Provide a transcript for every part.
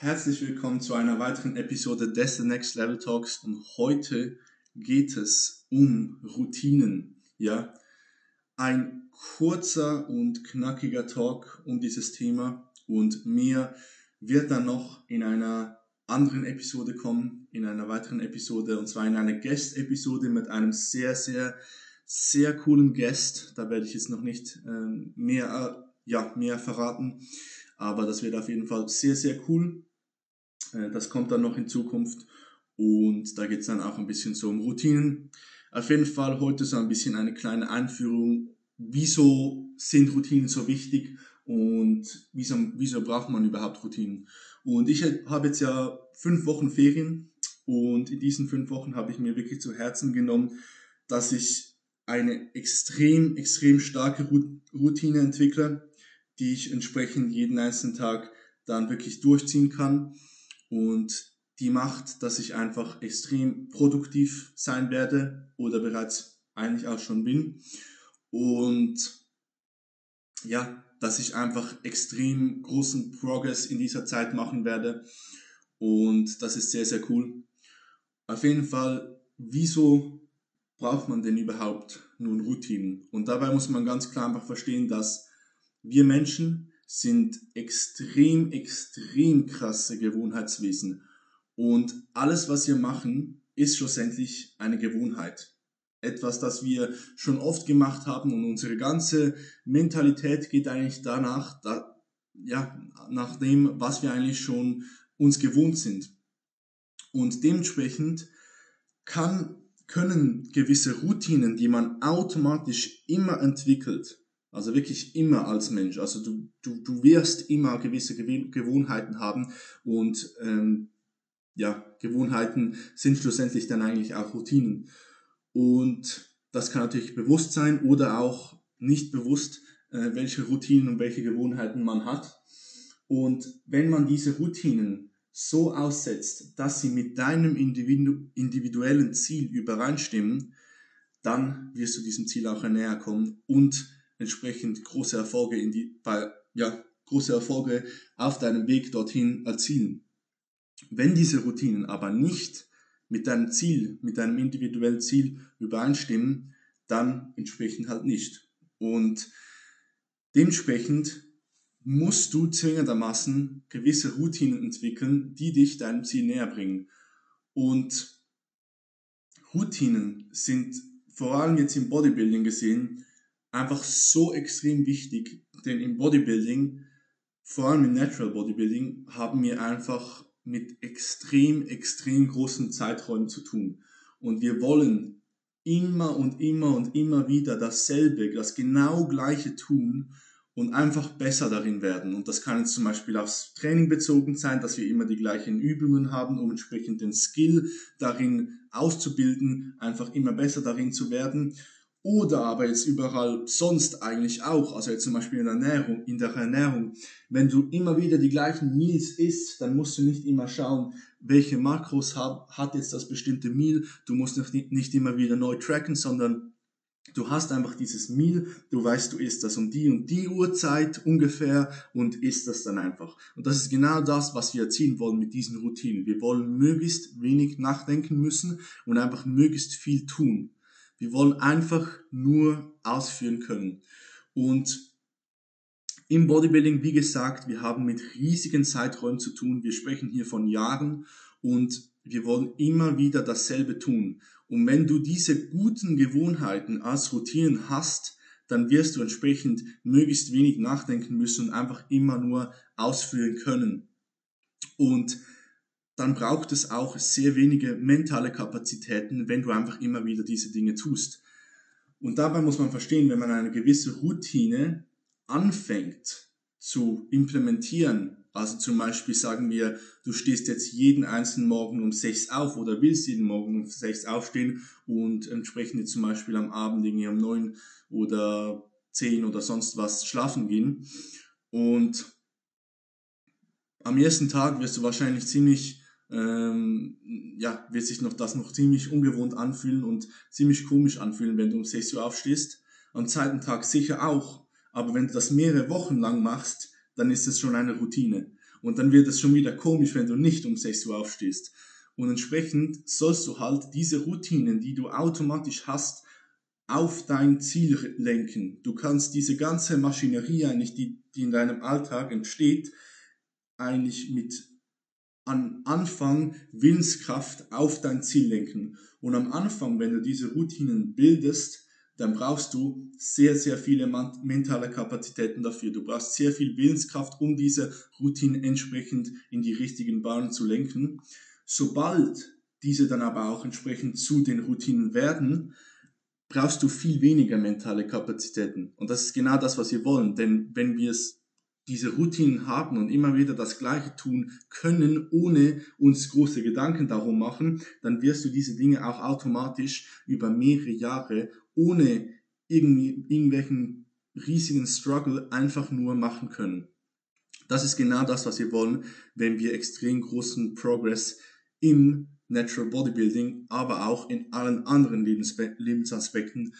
Herzlich willkommen zu einer weiteren Episode des The Next Level Talks und heute geht es um Routinen. Ja, ein kurzer und knackiger Talk um dieses Thema und mehr wird dann noch in einer anderen Episode kommen, in einer weiteren Episode und zwar in einer Guest-Episode mit einem sehr, sehr, sehr coolen Guest. Da werde ich jetzt noch nicht ähm, mehr, äh, ja, mehr verraten, aber das wird auf jeden Fall sehr, sehr cool. Äh, das kommt dann noch in Zukunft und da geht es dann auch ein bisschen so um Routinen. Auf jeden Fall heute so ein bisschen eine kleine Einführung, wieso sind Routinen so wichtig und wieso, wieso braucht man überhaupt Routinen. Und ich habe jetzt ja fünf Wochen Ferien und in diesen fünf Wochen habe ich mir wirklich zu Herzen genommen, dass ich eine extrem, extrem starke Routine entwickle, die ich entsprechend jeden einzelnen Tag dann wirklich durchziehen kann und die macht, dass ich einfach extrem produktiv sein werde oder bereits eigentlich auch schon bin und ja, dass ich einfach extrem großen Progress in dieser Zeit machen werde und das ist sehr, sehr cool. Auf jeden Fall, wieso braucht man denn überhaupt nun Routinen? Und dabei muss man ganz klar einfach verstehen, dass wir Menschen sind extrem, extrem krasse Gewohnheitswesen. Und alles, was wir machen, ist schlussendlich eine Gewohnheit. Etwas, das wir schon oft gemacht haben und unsere ganze Mentalität geht eigentlich danach, da, ja, nach dem, was wir eigentlich schon uns gewohnt sind. Und dementsprechend kann, können gewisse Routinen, die man automatisch immer entwickelt, also wirklich immer als Mensch. Also du, du, du wirst immer gewisse Gewohnheiten haben und ähm, ja, Gewohnheiten sind schlussendlich dann eigentlich auch Routinen. Und das kann natürlich bewusst sein oder auch nicht bewusst, äh, welche Routinen und welche Gewohnheiten man hat. Und wenn man diese Routinen so aussetzt, dass sie mit deinem individu individuellen Ziel übereinstimmen, dann wirst du diesem Ziel auch näher kommen und entsprechend große Erfolge in die, bei, ja, große Erfolge auf deinem Weg dorthin erzielen. Wenn diese Routinen aber nicht mit deinem Ziel, mit deinem individuellen Ziel übereinstimmen, dann entsprechend halt nicht. Und dementsprechend musst du zwingendermaßen gewisse Routinen entwickeln, die dich deinem Ziel näher bringen. Und Routinen sind vor allem jetzt im Bodybuilding gesehen einfach so extrem wichtig, denn im Bodybuilding, vor allem im Natural Bodybuilding, haben wir einfach mit extrem, extrem großen Zeiträumen zu tun. Und wir wollen immer und immer und immer wieder dasselbe, das genau gleiche tun und einfach besser darin werden. Und das kann jetzt zum Beispiel aufs Training bezogen sein, dass wir immer die gleichen Übungen haben, um entsprechend den Skill darin auszubilden, einfach immer besser darin zu werden. Oder aber jetzt überall sonst eigentlich auch, also jetzt zum Beispiel in der Ernährung, in der Ernährung. Wenn du immer wieder die gleichen Meals isst, dann musst du nicht immer schauen, welche Makros hat, hat jetzt das bestimmte Meal. Du musst nicht, nicht immer wieder neu tracken, sondern du hast einfach dieses Meal, du weißt, du isst das um die und die Uhrzeit ungefähr und isst das dann einfach. Und das ist genau das, was wir erzielen wollen mit diesen Routinen. Wir wollen möglichst wenig nachdenken müssen und einfach möglichst viel tun. Wir wollen einfach nur ausführen können. Und im Bodybuilding, wie gesagt, wir haben mit riesigen Zeiträumen zu tun. Wir sprechen hier von Jahren und wir wollen immer wieder dasselbe tun. Und wenn du diese guten Gewohnheiten als Routinen hast, dann wirst du entsprechend möglichst wenig nachdenken müssen und einfach immer nur ausführen können. Und dann braucht es auch sehr wenige mentale Kapazitäten, wenn du einfach immer wieder diese Dinge tust. Und dabei muss man verstehen, wenn man eine gewisse Routine anfängt zu implementieren, also zum Beispiel sagen wir, du stehst jetzt jeden einzelnen Morgen um sechs auf oder willst jeden Morgen um sechs aufstehen und entsprechend jetzt zum Beispiel am Abend irgendwie um neun oder zehn oder sonst was schlafen gehen. Und am ersten Tag wirst du wahrscheinlich ziemlich ähm, ja, wird sich noch das noch ziemlich ungewohnt anfühlen und ziemlich komisch anfühlen, wenn du um 6 Uhr aufstehst. Am zweiten Tag sicher auch. Aber wenn du das mehrere Wochen lang machst, dann ist es schon eine Routine. Und dann wird es schon wieder komisch, wenn du nicht um 6 Uhr aufstehst. Und entsprechend sollst du halt diese Routinen, die du automatisch hast, auf dein Ziel lenken. Du kannst diese ganze Maschinerie eigentlich, die, die in deinem Alltag entsteht, eigentlich mit an Anfang Willenskraft auf dein Ziel lenken. Und am Anfang, wenn du diese Routinen bildest, dann brauchst du sehr, sehr viele mentale Kapazitäten dafür. Du brauchst sehr viel Willenskraft, um diese Routinen entsprechend in die richtigen Bahnen zu lenken. Sobald diese dann aber auch entsprechend zu den Routinen werden, brauchst du viel weniger mentale Kapazitäten. Und das ist genau das, was wir wollen. Denn wenn wir es diese Routinen haben und immer wieder das Gleiche tun können, ohne uns große Gedanken darum machen, dann wirst du diese Dinge auch automatisch über mehrere Jahre ohne irgendwie, irgendwelchen riesigen Struggle einfach nur machen können. Das ist genau das, was wir wollen, wenn wir extrem großen Progress im Natural Bodybuilding, aber auch in allen anderen Lebensaspekten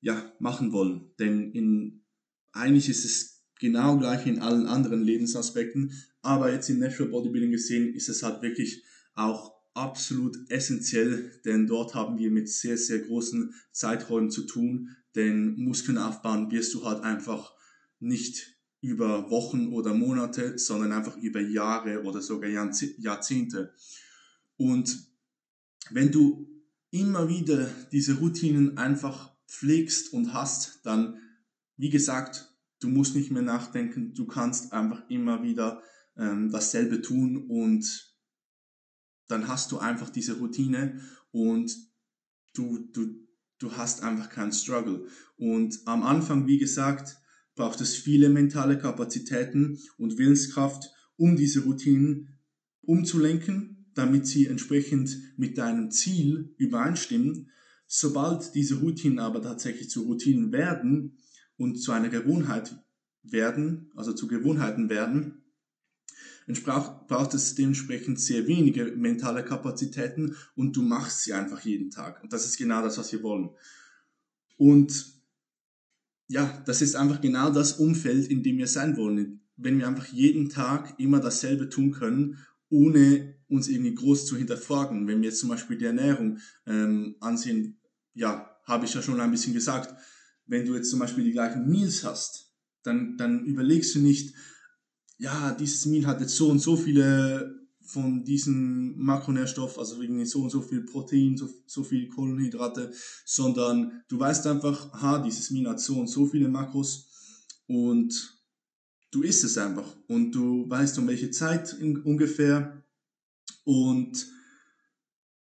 ja, machen wollen. Denn in, eigentlich ist es genau gleich in allen anderen Lebensaspekten. Aber jetzt im Natural Bodybuilding gesehen ist es halt wirklich auch absolut essentiell, denn dort haben wir mit sehr, sehr großen Zeiträumen zu tun. Denn Muskeln aufbauen wirst du halt einfach nicht über Wochen oder Monate, sondern einfach über Jahre oder sogar Jahrzehnte. Und wenn du immer wieder diese Routinen einfach pflegst und hast, dann, wie gesagt, du musst nicht mehr nachdenken, du kannst einfach immer wieder ähm, dasselbe tun und dann hast du einfach diese Routine und du, du, du hast einfach keinen Struggle. Und am Anfang, wie gesagt, braucht es viele mentale Kapazitäten und Willenskraft, um diese Routinen umzulenken, damit sie entsprechend mit deinem Ziel übereinstimmen. Sobald diese Routinen aber tatsächlich zu Routinen werden, und zu einer Gewohnheit werden, also zu Gewohnheiten werden, braucht es dementsprechend sehr wenige mentale Kapazitäten und du machst sie einfach jeden Tag. Und das ist genau das, was wir wollen. Und ja, das ist einfach genau das Umfeld, in dem wir sein wollen. Wenn wir einfach jeden Tag immer dasselbe tun können, ohne uns irgendwie groß zu hinterfragen. Wenn wir jetzt zum Beispiel die Ernährung ähm, ansehen, ja, habe ich ja schon ein bisschen gesagt, wenn du jetzt zum Beispiel die gleichen Meals hast, dann, dann überlegst du nicht, ja, dieses Meal hat jetzt so und so viele von diesen Makronährstoff, also irgendwie so und so viel Protein, so, so viel Kohlenhydrate, sondern du weißt einfach, ha, dieses Meal hat so und so viele Makros und du isst es einfach und du weißt um welche Zeit ungefähr und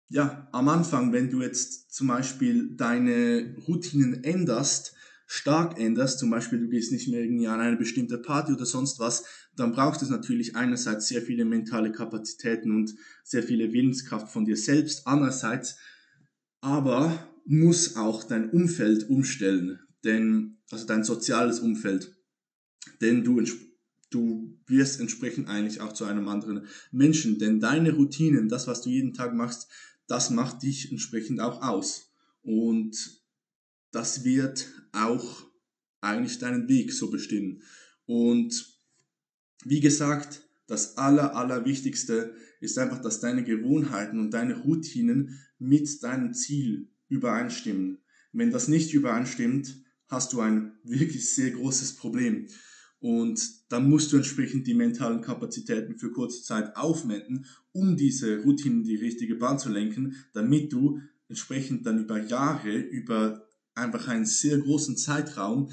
ja, am Anfang, wenn du jetzt zum Beispiel deine Routinen änderst, stark änderst, zum Beispiel du gehst nicht mehr irgendwie an eine bestimmte Party oder sonst was, dann braucht es natürlich einerseits sehr viele mentale Kapazitäten und sehr viele Willenskraft von dir selbst, andererseits aber muss auch dein Umfeld umstellen, denn, also dein soziales Umfeld, denn du, du wirst entsprechend eigentlich auch zu einem anderen Menschen, denn deine Routinen, das, was du jeden Tag machst, das macht dich entsprechend auch aus. Und das wird auch eigentlich deinen Weg so bestimmen. Und wie gesagt, das Aller, Allerwichtigste ist einfach, dass deine Gewohnheiten und deine Routinen mit deinem Ziel übereinstimmen. Wenn das nicht übereinstimmt, hast du ein wirklich sehr großes Problem. Und dann musst du entsprechend die mentalen Kapazitäten für kurze Zeit aufwenden, um diese Routinen in die richtige Bahn zu lenken, damit du entsprechend dann über Jahre, über einfach einen sehr großen Zeitraum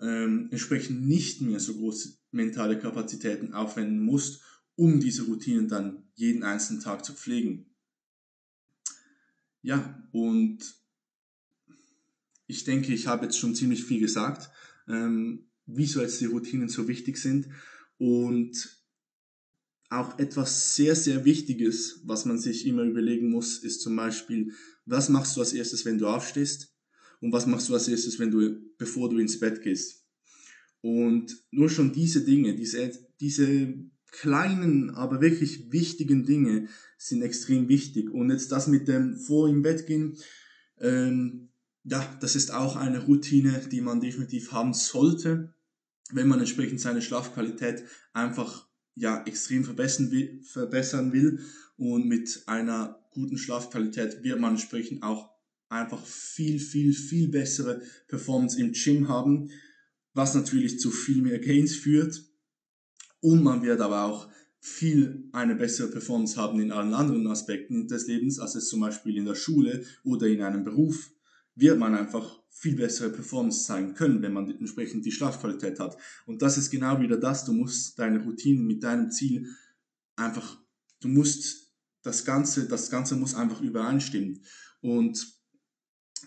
ähm, entsprechend nicht mehr so große mentale Kapazitäten aufwenden musst, um diese Routinen dann jeden einzelnen Tag zu pflegen. Ja, und ich denke, ich habe jetzt schon ziemlich viel gesagt. Ähm, wieso jetzt die Routinen so wichtig sind und auch etwas sehr, sehr Wichtiges, was man sich immer überlegen muss, ist zum Beispiel, was machst du als erstes, wenn du aufstehst und was machst du als erstes, wenn du, bevor du ins Bett gehst. Und nur schon diese Dinge, diese, diese kleinen, aber wirklich wichtigen Dinge sind extrem wichtig. Und jetzt das mit dem vor im Bett gehen, ähm, ja, das ist auch eine Routine, die man definitiv haben sollte, wenn man entsprechend seine Schlafqualität einfach ja extrem verbessern will, verbessern will und mit einer guten Schlafqualität wird man entsprechend auch einfach viel, viel, viel bessere Performance im Gym haben, was natürlich zu viel mehr Gains führt. Und man wird aber auch viel eine bessere Performance haben in allen anderen Aspekten des Lebens, als es zum Beispiel in der Schule oder in einem Beruf, wird man einfach viel bessere Performance zeigen können, wenn man entsprechend die Schlafqualität hat. Und das ist genau wieder das, du musst deine Routinen mit deinem Ziel einfach, du musst das Ganze, das Ganze muss einfach übereinstimmen. Und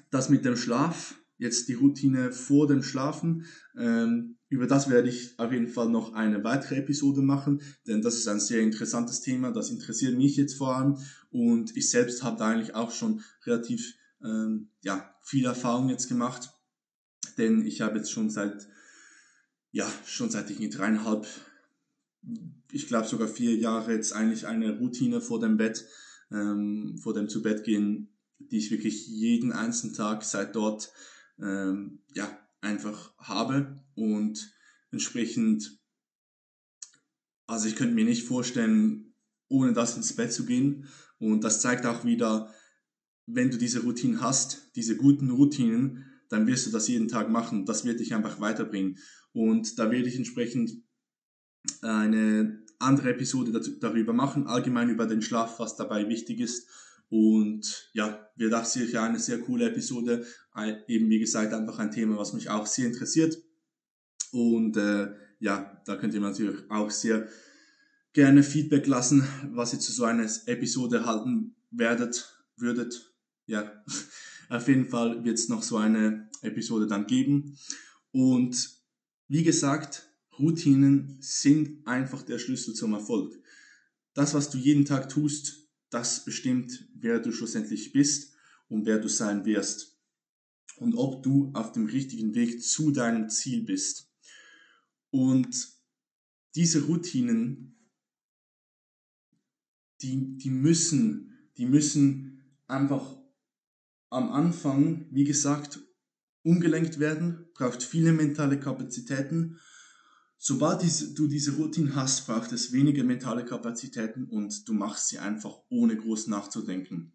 das mit dem Schlaf, jetzt die Routine vor dem Schlafen, ähm, über das werde ich auf jeden Fall noch eine weitere Episode machen, denn das ist ein sehr interessantes Thema, das interessiert mich jetzt vor allem und ich selbst habe da eigentlich auch schon relativ ähm, ja, viel Erfahrung jetzt gemacht, denn ich habe jetzt schon seit, ja, schon seit ich dreieinhalb, ich glaube sogar vier Jahre jetzt eigentlich eine Routine vor dem Bett, ähm, vor dem zu Bett gehen, die ich wirklich jeden einzelnen Tag seit dort, ähm, ja, einfach habe. Und entsprechend, also ich könnte mir nicht vorstellen, ohne das ins Bett zu gehen. Und das zeigt auch wieder, wenn du diese Routinen hast, diese guten Routinen, dann wirst du das jeden Tag machen. Das wird dich einfach weiterbringen. Und da werde ich entsprechend eine andere Episode darüber machen, allgemein über den Schlaf, was dabei wichtig ist. Und ja, wird auch sicher eine sehr coole Episode. Eben wie gesagt, einfach ein Thema, was mich auch sehr interessiert. Und äh, ja, da könnt ihr natürlich auch sehr gerne Feedback lassen, was ihr zu so einer Episode halten werdet, würdet ja, auf jeden Fall wird es noch so eine Episode dann geben. Und wie gesagt, Routinen sind einfach der Schlüssel zum Erfolg. Das, was du jeden Tag tust, das bestimmt, wer du schlussendlich bist und wer du sein wirst. Und ob du auf dem richtigen Weg zu deinem Ziel bist. Und diese Routinen, die, die müssen, die müssen einfach am Anfang, wie gesagt, umgelenkt werden, braucht viele mentale Kapazitäten. Sobald du diese Routine hast, braucht es weniger mentale Kapazitäten und du machst sie einfach ohne groß nachzudenken.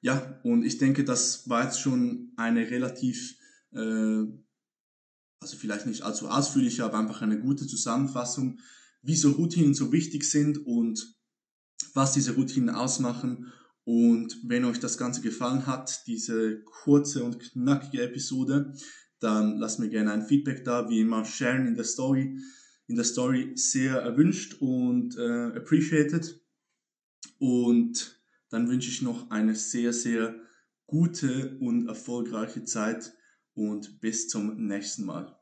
Ja, und ich denke, das war jetzt schon eine relativ, äh, also vielleicht nicht allzu ausführliche, aber einfach eine gute Zusammenfassung, wieso Routinen so wichtig sind und was diese Routinen ausmachen und wenn euch das Ganze gefallen hat, diese kurze und knackige Episode, dann lasst mir gerne ein Feedback da, wie immer sharen in der Story, in der Story sehr erwünscht und äh, appreciated. Und dann wünsche ich noch eine sehr, sehr gute und erfolgreiche Zeit und bis zum nächsten Mal.